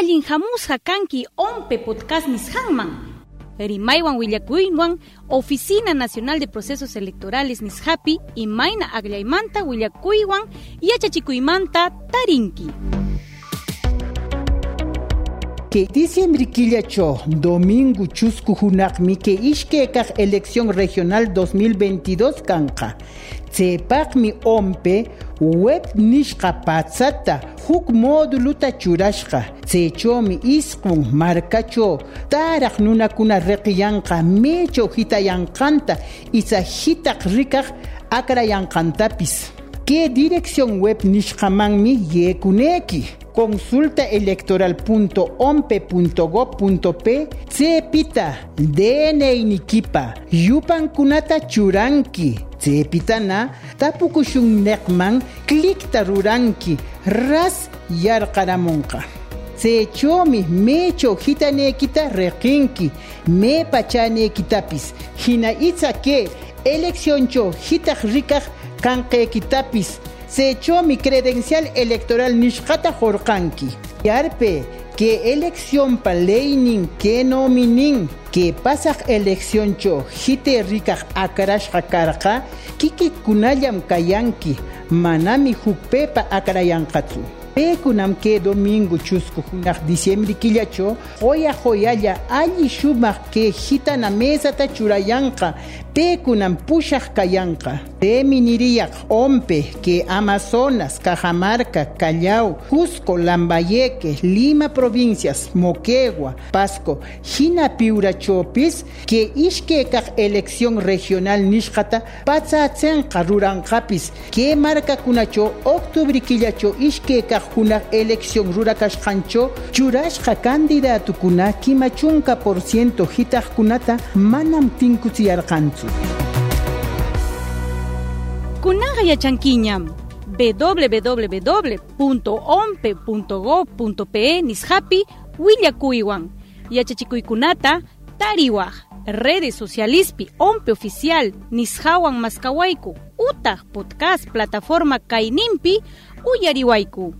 allin hamusqa kanki ompe podcast nisqanman rimaywan willakuywan Oficina Nacional de Procesos Electorales nishapi imayna agllaymanta willakuywan yachachikuymanta tarinki que diciembre quillacho domingo chusku hunaqmi que ishkekaj elección regional 2022 kanqa mi ompe web nishqa patsata huk móduluta churashqa tsechomi isqun markacho taraq nunakuna reqiyanqa mecho hitayanqanta isa hitaq rikaq akrayanqantapis que dirección web nishqamanmi yekuneki consultaelectoral.ompe.gov.p Cepita, DNI Nikipa, Yupan Kunata Churanki, Cepitana, Tapukushun Nekman, Klikta Ruranki, Ras Yarkaramonka. Sechomi, mecho, hitanekita rekinki, me pachanekitapis, hina itza que, elección cho, rikaj, kitapis, se echó mi credencial electoral nishkata jorkanki. Yarpe, que elección paleinin, que nominin, que pasa elección cho, hite rikaj akarash karqa, kiki kunayam kayanki, manami hupepa akarayankatsu. Pekunam que domingo chusco junaj diciembre killacho, joya joyaya, alli shumak que hitana mesa tachurayanka, pekunam pushak kayanka. Teminiriak, Ompe, que Amazonas, Cajamarca, Callao, Cusco, Lambayeque, Lima provincias, Moquegua, Pasco, Jina Piura Chopis, que Ishkekak elección regional Nishkata, Patzatzenka Ruranjapis, que marca Kunacho, octubre Killacho, Ishkekak Kuna elección Rurakashkancho, Churashka candidato Kuna, Kimachunka por ciento Hitak Kunata, Manam Tinkutsiarkanzu. Kunaga yachankiñam www.ompe.gov.pe nishapi willakuywan yachachikuykunata tariwaj redes socialispi ompe oficial nishawan maskawaiku utah podcast plataforma kainimpi uyariwaiku